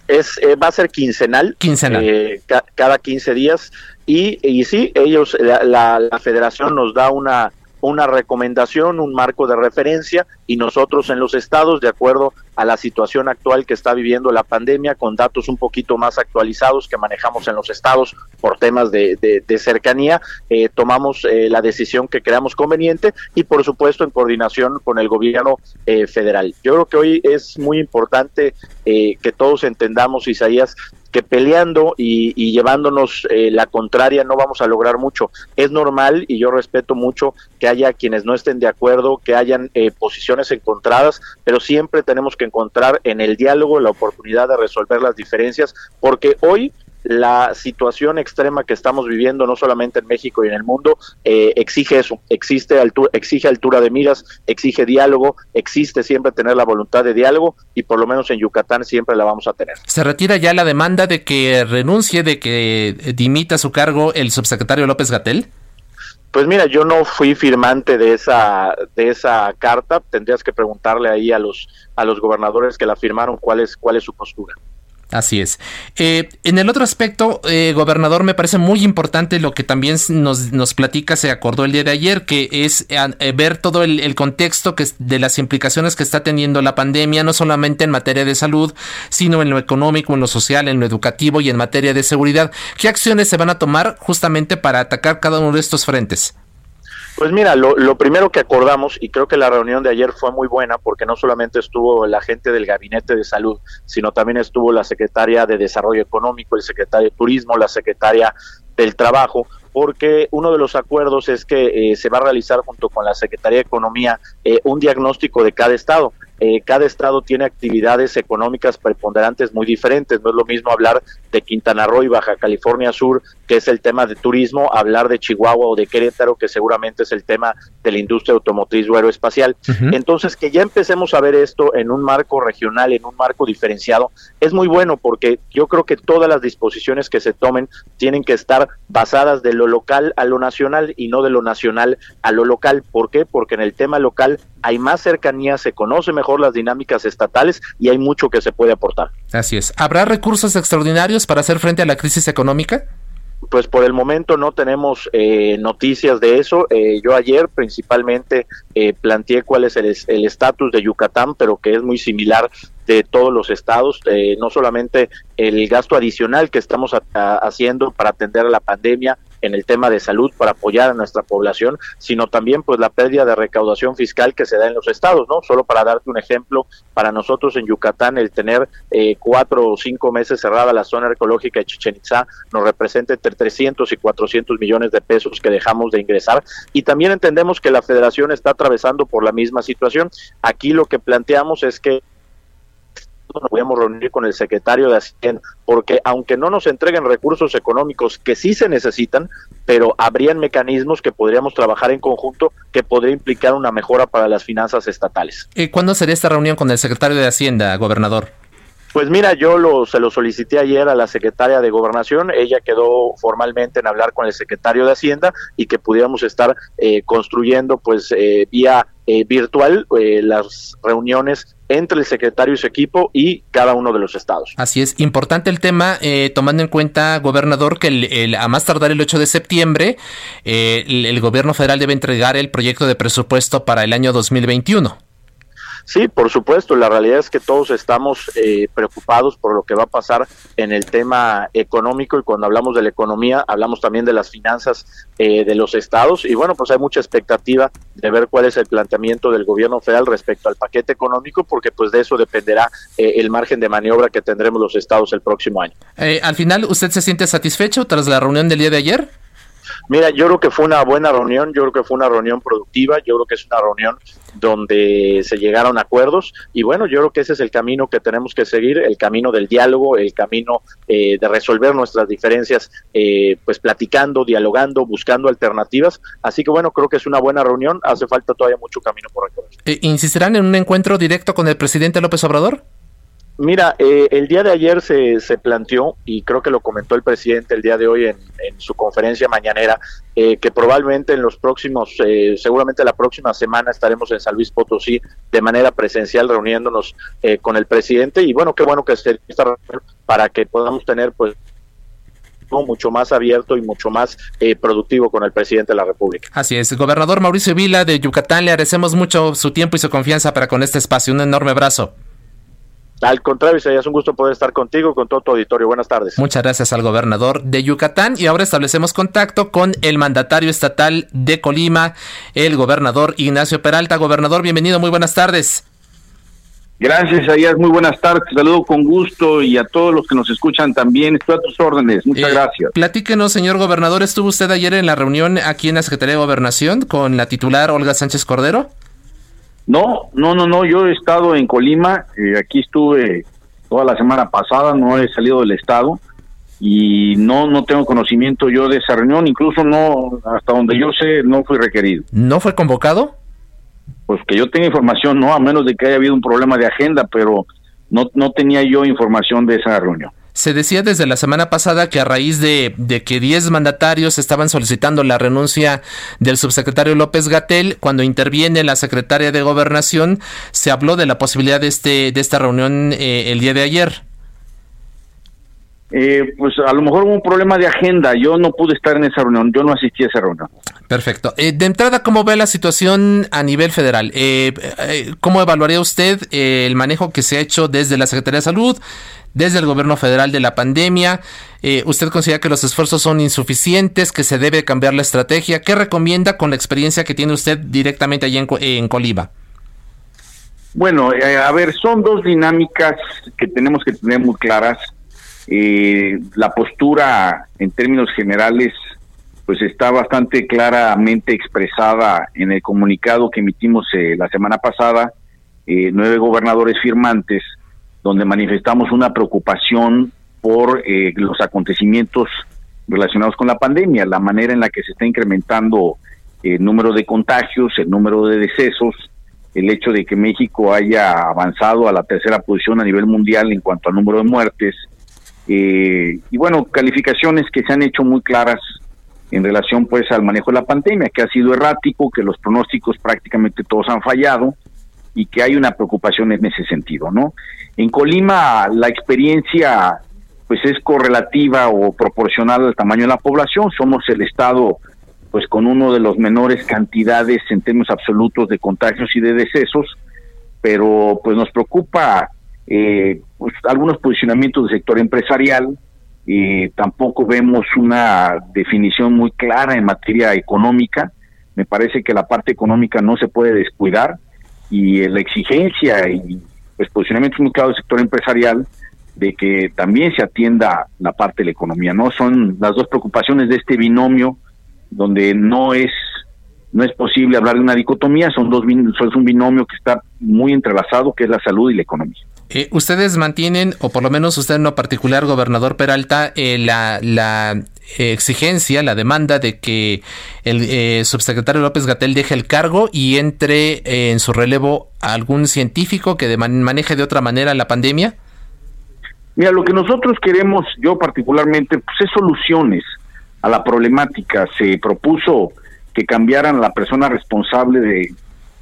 Es, eh, va a ser quincenal, quincenal. Eh, cada 15 días y, y sí, ellos, la, la federación nos da una una recomendación, un marco de referencia y nosotros en los estados, de acuerdo a la situación actual que está viviendo la pandemia, con datos un poquito más actualizados que manejamos en los estados por temas de, cercanía, eh, tomamos eh, la decisión que creamos conveniente y por supuesto en coordinación con el gobierno eh, federal. Yo creo que hoy es muy importante que todos entendamos, Isaías, que peleando y, llevándonos eh, la contraria no vamos a lograr mucho. Es normal y yo respeto mucho que haya quienes no estén de acuerdo, que hayan eh, posiciones encontradas, pero siempre tenemos que encontrar en el diálogo la oportunidad de resolver las diferencias, porque hoy la situación extrema que estamos viviendo, no solamente en México y en el mundo, eh, exige eso, existe altura, exige altura de miras, exige diálogo, existe siempre tener la voluntad de diálogo y por lo menos en Yucatán siempre la vamos a tener. ¿Se retira ya la demanda de que renuncie, de que dimita su cargo el subsecretario López Gatel? Pues mira, yo no fui firmante de esa de esa carta. Tendrías que preguntarle ahí a los a los gobernadores que la firmaron cuál es cuál es su postura. Así es. Eh, en el otro aspecto, eh, gobernador, me parece muy importante lo que también nos, nos platica, se acordó el día de ayer, que es eh, ver todo el, contexto de las implicaciones que está teniendo la pandemia, no solamente en materia de salud, sino en lo económico, en lo social, en lo educativo y en materia de seguridad. ¿Qué acciones se van a tomar justamente para atacar cada uno de estos frentes? Pues mira, lo, lo, primero que acordamos, y creo que la reunión de ayer fue muy buena, porque no solamente estuvo la gente del Gabinete de Salud, sino también estuvo la secretaria de Desarrollo Económico, el secretario de Turismo, la secretaria del Trabajo, porque uno de los acuerdos es que eh, se va a realizar junto con la Secretaría de Economía eh, un diagnóstico de cada estado. Eh, cada estado tiene actividades económicas preponderantes muy diferentes. No es lo mismo hablar de Quintana Roo y Baja California Sur, que es el tema de turismo, hablar de Chihuahua o de Querétaro, que seguramente es el tema de la industria automotriz o aeroespacial. Entonces, que ya empecemos a ver esto en un marco regional, en un marco diferenciado, es muy bueno porque yo creo que todas las disposiciones que se tomen tienen que estar basadas de lo local a lo nacional y no de lo nacional a lo local. ¿Por qué? Porque en el tema local hay más cercanía, se conoce mejor las dinámicas estatales y hay mucho que se puede aportar. Así es. ¿Habrá recursos extraordinarios para hacer frente a la crisis económica? Pues por el momento no tenemos eh, noticias de eso. Eh, yo ayer principalmente eh, planteé cuál es el estatus de Yucatán, pero que es muy similar de todos los estados, no solamente el gasto adicional que estamos haciendo para atender a la pandemia, en el tema de salud para apoyar a nuestra población, sino también pues la pérdida de recaudación fiscal que se da en los estados, ¿no? Solo para darte un ejemplo, para nosotros en Yucatán el tener eh, cuatro o cinco meses cerrada la zona ecológica de Chichen Itza nos representa entre 300 y 400 millones de pesos que dejamos de ingresar y también entendemos que la federación está atravesando por la misma situación. Aquí lo que planteamos es que nos podemos reunir con el secretario de Hacienda, porque aunque no nos entreguen recursos económicos que sí se necesitan, pero habrían mecanismos que podríamos trabajar en conjunto que podría implicar una mejora para las finanzas estatales. ¿Y cuándo sería esta reunión con el secretario de Hacienda, gobernador? Pues mira, yo lo, se lo solicité ayer a la secretaria de Gobernación, ella quedó formalmente en hablar con el secretario de Hacienda y que pudiéramos estar eh, construyendo pues eh, vía eh, virtual las reuniones entre el secretario y su equipo y cada uno de los estados. Así es, importante el tema, tomando en cuenta, gobernador, que el, a más tardar el 8 de septiembre, el, el gobierno federal debe entregar el proyecto de presupuesto para el año 2021. Sí, por supuesto, la realidad es que todos estamos eh, preocupados por lo que va a pasar en el tema económico y cuando hablamos de la economía hablamos también de las finanzas eh, de los estados y bueno, pues hay mucha expectativa de ver cuál es el planteamiento del gobierno federal respecto al paquete económico porque pues de eso dependerá eh, el margen de maniobra que tendremos los estados el próximo año. al final, ¿usted se siente satisfecho tras la reunión del día de ayer? Mira, yo creo que fue una buena reunión, yo creo que fue una reunión productiva, yo creo que es una reunión donde se llegaron acuerdos y bueno, yo creo que ese es el camino que tenemos que seguir, el camino del diálogo, el camino eh, de resolver nuestras diferencias, eh, pues platicando, dialogando, buscando alternativas. Así que bueno, creo que es una buena reunión, hace falta todavía mucho camino por recorrer. Eh, ¿Insistirán en un encuentro directo con el presidente López Obrador? Mira, eh, el día de ayer se, se, planteó, y creo que lo comentó el presidente el día de hoy en, su conferencia mañanera, eh, que probablemente en los próximos, eh, seguramente la próxima semana estaremos en San Luis Potosí de manera presencial reuniéndonos con el presidente, y bueno, qué bueno que esté esta para que podamos tener pues mucho más abierto y mucho más productivo con el presidente de la República. Así es, gobernador Mauricio Vila de Yucatán, le agradecemos mucho su tiempo y su confianza para con este espacio. Un enorme abrazo. Al contrario, es un gusto poder estar contigo, con todo tu auditorio. Buenas tardes. Muchas gracias al gobernador de Yucatán y ahora establecemos contacto con el mandatario estatal de Colima, el gobernador Ignacio Peralta. Gobernador, bienvenido, muy buenas tardes. Gracias, Ayas, muy buenas tardes. Saludo con gusto y a todos los que nos escuchan también. Estoy a tus órdenes. Muchas eh, gracias. Platíquenos, señor gobernador. ¿Estuvo usted ayer en la reunión aquí en la Secretaría de Gobernación con la titular Olga Sánchez Cordero? No, no, no, no, yo he estado en Colima, eh, aquí estuve toda la semana pasada, no he salido del estado y no no tengo conocimiento yo de esa reunión, incluso no hasta donde yo sé no fui requerido. ¿No fue convocado? Pues que yo tenga información, no, a menos de que haya habido un problema de agenda, pero no no tenía yo información de esa reunión. Se decía desde la semana pasada que a raíz de, que 10 mandatarios estaban solicitando la renuncia del subsecretario López Gatel, cuando interviene la secretaria de Gobernación, se habló de la posibilidad de, este, de esta reunión eh, el día de ayer. Eh, pues a lo mejor hubo un problema de agenda. Yo no pude estar en esa reunión, yo no asistí a esa reunión. Perfecto. Eh, de entrada, ¿cómo ve la situación a nivel federal? ¿Cómo evaluaría usted el manejo que se ha hecho desde la Secretaría de Salud, desde el gobierno federal de la pandemia. Eh, ¿Usted considera que los esfuerzos son insuficientes, que se debe cambiar la estrategia? ¿Qué recomienda con la experiencia que tiene usted directamente allí en, en Coliba? Bueno, eh, a ver, son dos dinámicas que tenemos que tener muy claras. Eh, la postura en términos generales pues está bastante claramente expresada en el comunicado que emitimos la semana pasada, nueve gobernadores firmantes, donde manifestamos una preocupación por eh, los acontecimientos relacionados con la pandemia, la manera en la que se está incrementando el número de contagios, el número de decesos, el hecho de que México haya avanzado a la tercera posición a nivel mundial en cuanto al número de muertes, eh, y bueno, calificaciones que se han hecho muy claras en relación pues al manejo de la pandemia, que ha sido errático, que los pronósticos prácticamente todos han fallado y que hay una preocupación en ese sentido, ¿no? En Colima la experiencia pues es correlativa o proporcional al tamaño de la población. Somos el estado pues con uno de los menores cantidades en términos absolutos de contagios y de decesos, pero pues nos preocupa eh, pues, algunos posicionamientos del sector empresarial. y tampoco vemos una definición muy clara en materia económica. Me parece que la parte económica no se puede descuidar y la exigencia y pues posicionamiento muy claro del sector empresarial de que también se atienda la parte de la economía, ¿no? Son las dos preocupaciones de este binomio donde no es no es posible hablar de una dicotomía, son dos es un binomio que está muy entrelazado, que es la salud y la economía. Eh, ustedes mantienen, o por lo menos usted en lo particular, gobernador Peralta, eh, la, la exigencia, la demanda de que el eh, subsecretario López Gatel deje el cargo y entre eh, en su relevo algún científico que maneje de otra manera la pandemia? Mira, lo que nosotros queremos, yo particularmente, pues es soluciones a la problemática. Se propuso que cambiaran la persona responsable de,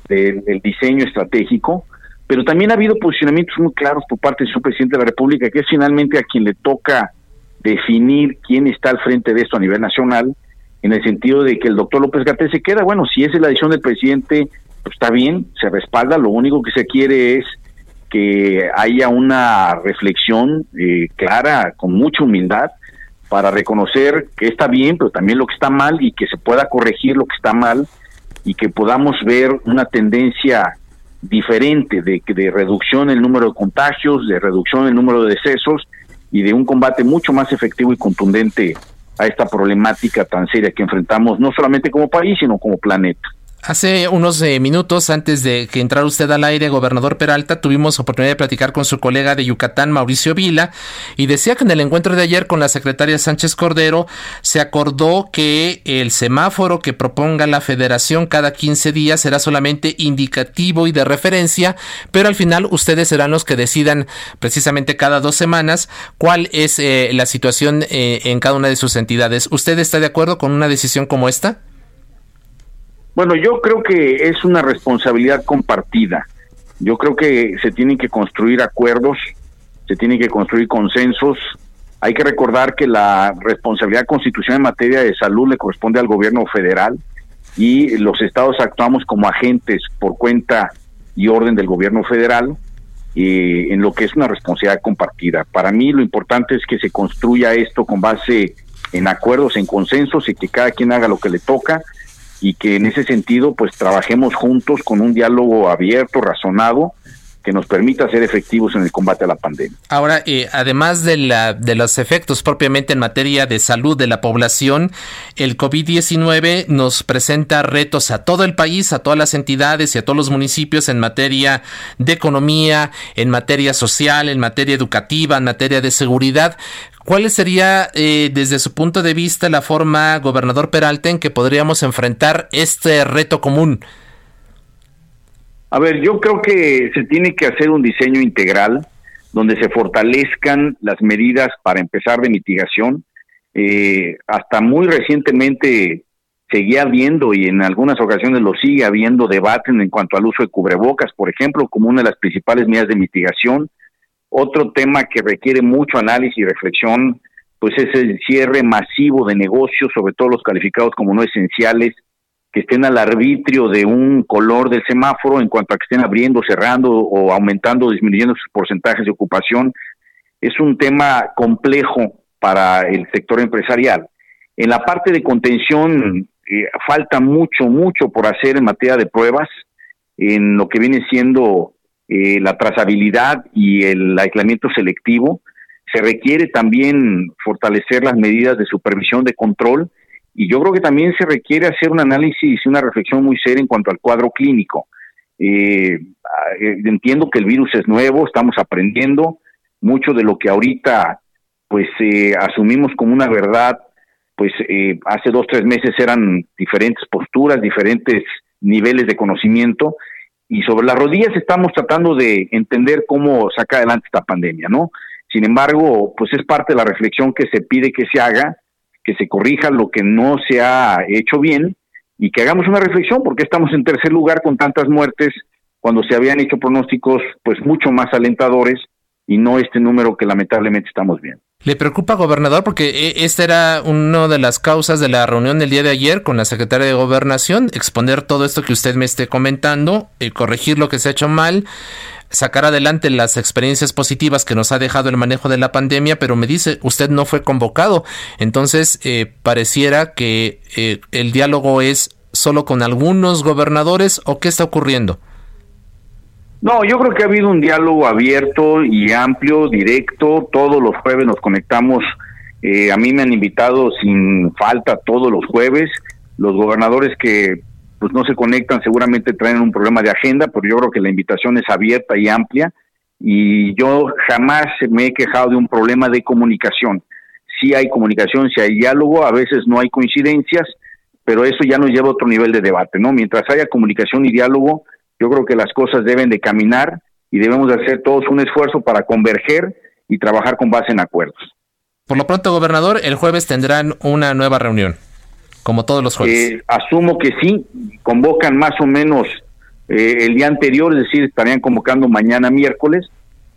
del diseño estratégico, pero también ha habido posicionamientos muy claros por parte del señor presidente de la República, que es finalmente a quien le toca definir quién está al frente de esto a nivel nacional, en el sentido de que el doctor López Gatel se queda, bueno, si esa es la decisión del presidente, pues está bien, se respalda, lo único que se quiere es que haya una reflexión eh, clara, con mucha humildad, para reconocer que está bien, pero también lo que está mal y que se pueda corregir lo que está mal y que podamos ver una tendencia diferente de, de reducción en el número de contagios, de reducción en el número de decesos y de un combate mucho más efectivo y contundente a esta problemática tan seria que enfrentamos no solamente como país, sino como planeta. Hace unos eh, minutos antes de que entrara usted al aire, gobernador Peralta, tuvimos oportunidad de platicar con su colega de Yucatán, Mauricio Vila, y decía que en el encuentro de ayer con la secretaria Sánchez Cordero se acordó que el semáforo que proponga la federación cada 15 días será solamente indicativo y de referencia, pero al final ustedes serán los que decidan precisamente cada dos semanas cuál es eh, la situación eh, en cada una de sus entidades. ¿Usted está de acuerdo con una decisión como esta? Bueno, yo creo que es una responsabilidad compartida. Yo creo que se tienen que construir acuerdos, se tienen que construir consensos. Hay que recordar que la responsabilidad constitucional en materia de salud le corresponde al gobierno federal y los estados actuamos como agentes por cuenta y orden del gobierno federal eh, en lo que es una responsabilidad compartida. Para mí lo importante es que se construya esto con base en acuerdos, en consensos y que cada quien haga lo que le toca y que en ese sentido pues trabajemos juntos con un diálogo abierto, razonado, que nos permita ser efectivos en el combate a la pandemia. Ahora, eh, además de, la, de los efectos propiamente en materia de salud de la población, el COVID-19 nos presenta retos a todo el país, a todas las entidades y a todos los municipios en materia de economía, en materia social, en materia educativa, en materia de seguridad. ¿Cuál sería, eh, desde su punto de vista, la forma, gobernador Peralta, en que podríamos enfrentar este reto común? A ver, yo creo que se tiene que hacer un diseño integral donde se fortalezcan las medidas para empezar de mitigación. Eh, hasta muy recientemente seguía habiendo y en algunas ocasiones lo sigue habiendo debate en cuanto al uso de cubrebocas, por ejemplo, como una de las principales medidas de mitigación. Otro tema que requiere mucho análisis y reflexión, pues es el cierre masivo de negocios, sobre todo los calificados como no esenciales, que estén al arbitrio de un color del semáforo en cuanto a que estén abriendo, cerrando o aumentando o disminuyendo sus porcentajes de ocupación. Es un tema complejo para el sector empresarial. En la parte de contención eh, falta mucho, mucho por hacer en materia de pruebas, en lo que viene siendo eh, la trazabilidad y el aislamiento selectivo. Se requiere también fortalecer las medidas de supervisión de control y yo creo que también se requiere hacer un análisis y una reflexión muy seria en cuanto al cuadro clínico. Eh, eh, entiendo que el virus es nuevo, estamos aprendiendo mucho de lo que ahorita pues asumimos como una verdad, pues hace dos, tres meses eran diferentes posturas, diferentes niveles de conocimiento y sobre las rodillas estamos tratando de entender cómo sacar adelante esta pandemia, ¿no? Sin embargo, pues es parte de la reflexión que se pide que se haga, que se corrija lo que no se ha hecho bien y que hagamos una reflexión porque estamos en tercer lugar con tantas muertes cuando se habían hecho pronósticos pues mucho más alentadores y no este número que lamentablemente estamos viendo. ¿Le preocupa, gobernador? Porque eh, esta era una de las causas de la reunión del día de ayer con la secretaria de Gobernación, exponer todo esto que usted me esté comentando, eh, corregir lo que se ha hecho mal, sacar adelante las experiencias positivas que nos ha dejado el manejo de la pandemia, pero me dice, usted no fue convocado. Entonces, eh, pareciera que el diálogo es solo con algunos gobernadores o qué está ocurriendo. No, yo creo que ha habido un diálogo abierto y amplio, directo. Todos los jueves nos conectamos. Eh, a mí me han invitado sin falta todos los jueves. Los gobernadores que pues no se conectan seguramente traen un problema de agenda, pero yo creo que la invitación es abierta y amplia. Y yo jamás me he quejado de un problema de comunicación. Sí hay comunicación, sí hay diálogo, a veces no hay coincidencias, pero eso ya nos lleva a otro nivel de debate, ¿no? Mientras haya comunicación y diálogo, yo creo que las cosas deben de caminar y debemos de hacer todos un esfuerzo para converger y trabajar con base en acuerdos. Por lo pronto, gobernador, el jueves tendrán una nueva reunión, como todos los jueves. Eh, asumo que sí, convocan más o menos eh, el día anterior, es decir, estarían convocando mañana miércoles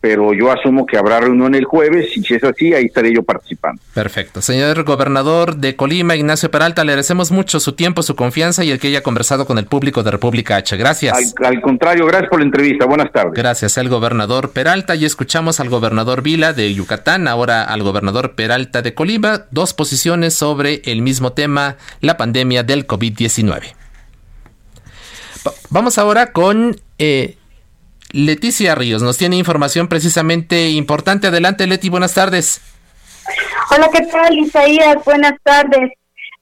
pero yo asumo que habrá reunión el jueves y si es así, ahí estaré yo participando. Perfecto. Señor gobernador de Colima, Ignacio Peralta, le agradecemos mucho su tiempo, su confianza y el que haya conversado con el público de República H. Gracias. Al, contrario, gracias por la entrevista. Buenas tardes. Gracias al gobernador Peralta y escuchamos al gobernador Vila de Yucatán, ahora al gobernador Peralta de Colima, dos posiciones sobre el mismo tema, la pandemia del COVID-19. Vamos ahora con... Eh, Leticia Ríos nos tiene información precisamente importante. Adelante, Leti, buenas tardes. Hola, ¿qué tal, Isaías? Buenas tardes.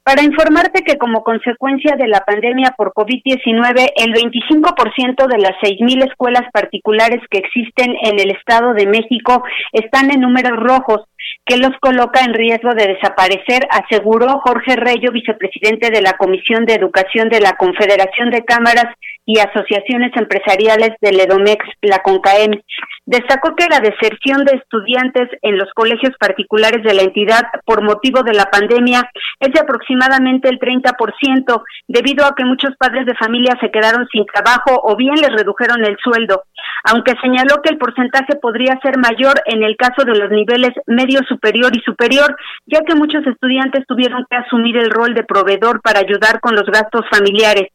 Para informarte que como consecuencia de la pandemia por COVID-19, el 25% de las 6.000 escuelas particulares que existen en el Estado de México están en números rojos, que los coloca en riesgo de desaparecer, aseguró Jorge Reyo, vicepresidente de la Comisión de Educación de la Confederación de Cámaras y Asociaciones Empresariales del EDOMEX, la CONCAEM. Destacó que la deserción de estudiantes en los colegios particulares de la entidad por motivo de la pandemia es de aproximadamente el 30%, debido a que muchos padres de familia se quedaron sin trabajo o bien les redujeron el sueldo, aunque señaló que el porcentaje podría ser mayor en el caso de los niveles medio superior y superior, ya que muchos estudiantes tuvieron que asumir el rol de proveedor para ayudar con los gastos familiares.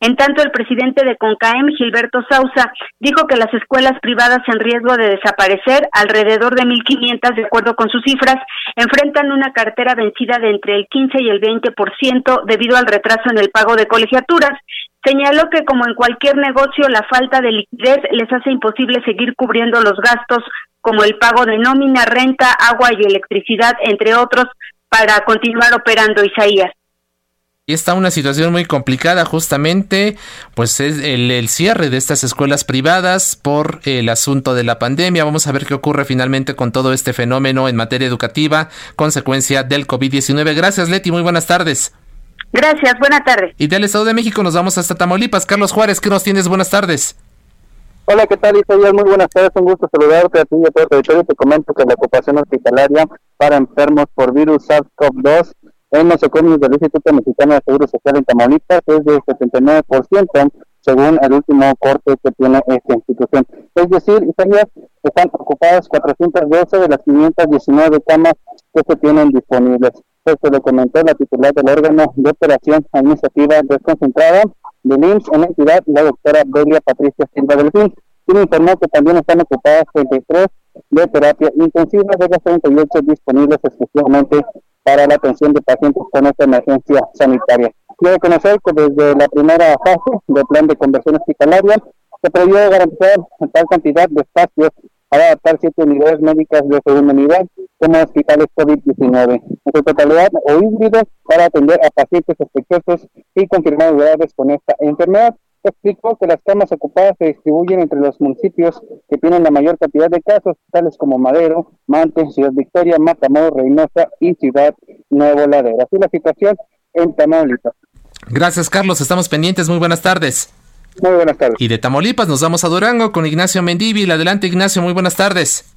En tanto, el presidente de CONCAEM, Gilberto Sausa, dijo que las escuelas privadas en riesgo de desaparecer, alrededor de 1.500 de acuerdo con sus cifras, enfrentan una cartera vencida de entre el 15 y el 20% debido al retraso en el pago de colegiaturas. Señaló que como en cualquier negocio, la falta de liquidez les hace imposible seguir cubriendo los gastos como el pago de nómina, renta, agua y electricidad, entre otros, para continuar operando Isaías. Y está una situación muy complicada justamente, pues es el, cierre de estas escuelas privadas por el asunto de la pandemia. Vamos a ver qué ocurre finalmente con todo este fenómeno en materia educativa, consecuencia del COVID-19. Gracias, Leti, muy buenas tardes. Gracias, buenas tardes. Y del Estado de México nos vamos hasta Tamaulipas. Carlos Juárez, ¿qué nos tienes? Buenas tardes. Hola, ¿qué tal, Isaías? Muy buenas tardes, un gusto saludarte a ti y a todo el territorio. Te comento que la ocupación hospitalaria para enfermos por virus SARS-CoV-2 en nosocomios del Instituto Mexicano de Seguro Social en Tamaulipas es de 79%, según el último corte que tiene esta institución. Es decir, Isaías, están ocupadas 412 de las 519 camas que se tienen disponibles. Esto lo comentó la titular del órgano de operación administrativa desconcentrada del IMSS en la entidad, la doctora Belia Patricia Silva del FIN, quien informó que también están ocupadas 33 de terapia intensiva de las 38 disponibles exclusivamente para la atención de pacientes con esta emergencia sanitaria. Quiero conocer que desde la primera fase del plan de conversión hospitalaria se previó garantizar tal cantidad de espacios para adaptar siete unidades médicas de segunda unidad como hospitales COVID-19, en su totalidad o híbridos para atender a pacientes sospechosos y confirmados graves con esta enfermedad explicó que las camas ocupadas se distribuyen entre los municipios que tienen la mayor cantidad de casos, tales como Madero, Mante, Ciudad Victoria, Matamoros, Reynosa y Ciudad Nuevo Ladera. Así la situación en Tamaulipas. Gracias, Carlos. Estamos pendientes. Muy buenas tardes. Muy buenas tardes. Y de Tamaulipas nos vamos a Durango con Ignacio Mendívil. Adelante, Ignacio. Muy buenas tardes.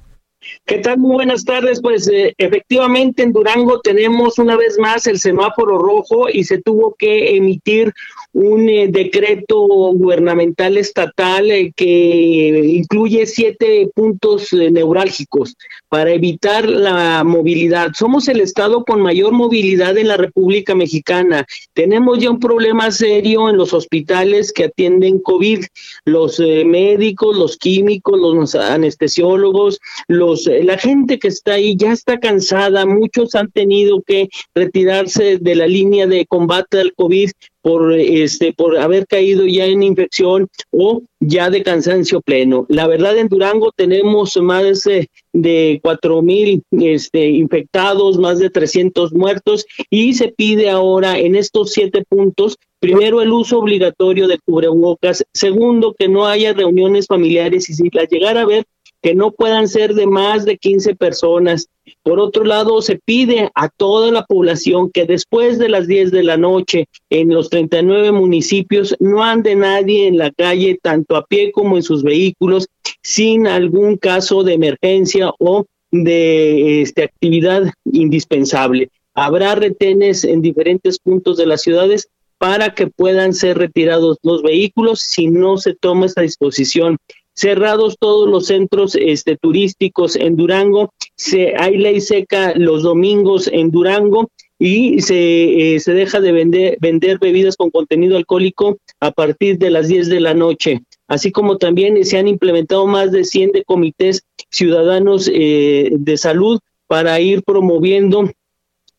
¿Qué tal? Muy buenas tardes. Pues eh, efectivamente en Durango tenemos una vez más el semáforo rojo y se tuvo que emitir un eh, decreto gubernamental estatal eh, que incluye siete puntos neurálgicos para evitar la movilidad. Somos el estado con mayor movilidad en la República Mexicana. Tenemos ya un problema serio en los hospitales que atienden COVID. Los médicos, los químicos, los anestesiólogos, los la gente que está ahí ya está cansada. Muchos han tenido que retirarse de la línea de combate al COVID por este por haber caído ya en infección o ya de cansancio pleno. La verdad en Durango tenemos más de cuatro mil este, infectados, más de 300 muertos y se pide ahora en estos siete puntos primero el uso obligatorio de cubrebocas, segundo que no haya reuniones familiares y si las llegara a ver que no puedan ser de más de 15 personas. Por otro lado, se pide a toda la población que después de las 10 de la noche en los 39 municipios no ande nadie en la calle, tanto a pie como en sus vehículos, sin algún caso de emergencia o de este, actividad indispensable. Habrá retenes en diferentes puntos de las ciudades para que puedan ser retirados los vehículos si no se toma esta disposición cerrados todos los centros este, turísticos en Durango, se, hay ley seca los domingos en Durango y se, eh, se deja de vender, vender bebidas con contenido alcohólico a partir de las 10 de la noche, así como también se han implementado más de 100 de comités ciudadanos eh, de salud para ir promoviendo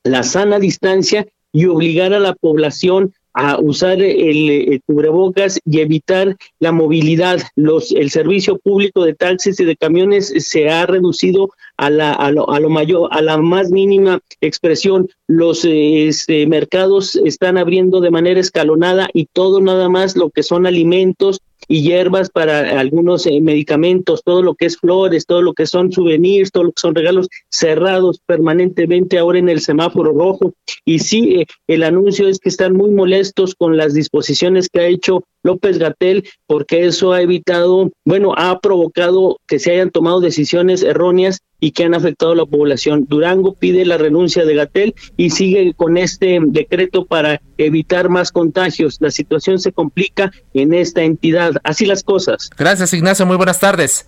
la sana distancia y obligar a la población a usar el, cubrebocas y evitar la movilidad. Los, el servicio público de taxis y de camiones se ha reducido a, la, a, lo, a lo mayor, a la más mínima expresión. Los este, mercados están abriendo de manera escalonada y todo nada más lo que son alimentos y hierbas para algunos eh, medicamentos, todo lo que es flores, todo lo que son souvenirs, todo lo que son regalos cerrados permanentemente ahora en el semáforo rojo. Y sí, eh, el anuncio es que están muy molestos con las disposiciones que ha hecho López Gatel, porque eso ha evitado, bueno, ha provocado que se hayan tomado decisiones erróneas y que han afectado a la población. Durango pide la renuncia de Gatel y sigue con este decreto para evitar más contagios. La situación se complica en esta entidad. Así las cosas. Gracias, Ignacio. Muy buenas tardes.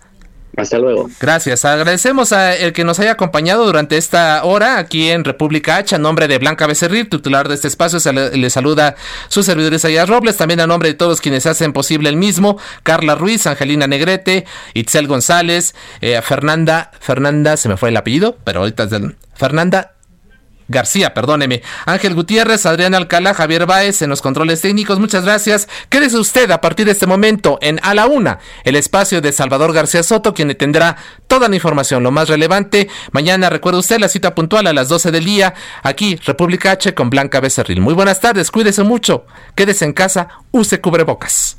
Hasta luego. Gracias. Agradecemos a el que nos haya acompañado durante esta hora aquí en República H. A nombre de Blanca Becerril, titular de este espacio, se le, saluda su servidor Isaías Robles. También a nombre de todos quienes hacen posible el mismo: Carla Ruiz, Angelina Negrete, Itzel González, eh, Fernanda, Fernanda, se me fue el apellido, pero ahorita es del, Fernanda García, perdóneme. Ángel Gutiérrez, Adrián Alcalá, Javier Báez en los controles técnicos. Muchas gracias. Quédese usted a partir de este momento en A la Una, el espacio de Salvador García Soto, quien le tendrá toda la información, lo más relevante. Mañana, recuerde usted, la cita puntual a las 12 del día, aquí, República H con Blanca Becerril. Muy buenas tardes, cuídese mucho, quédese en casa, use cubrebocas.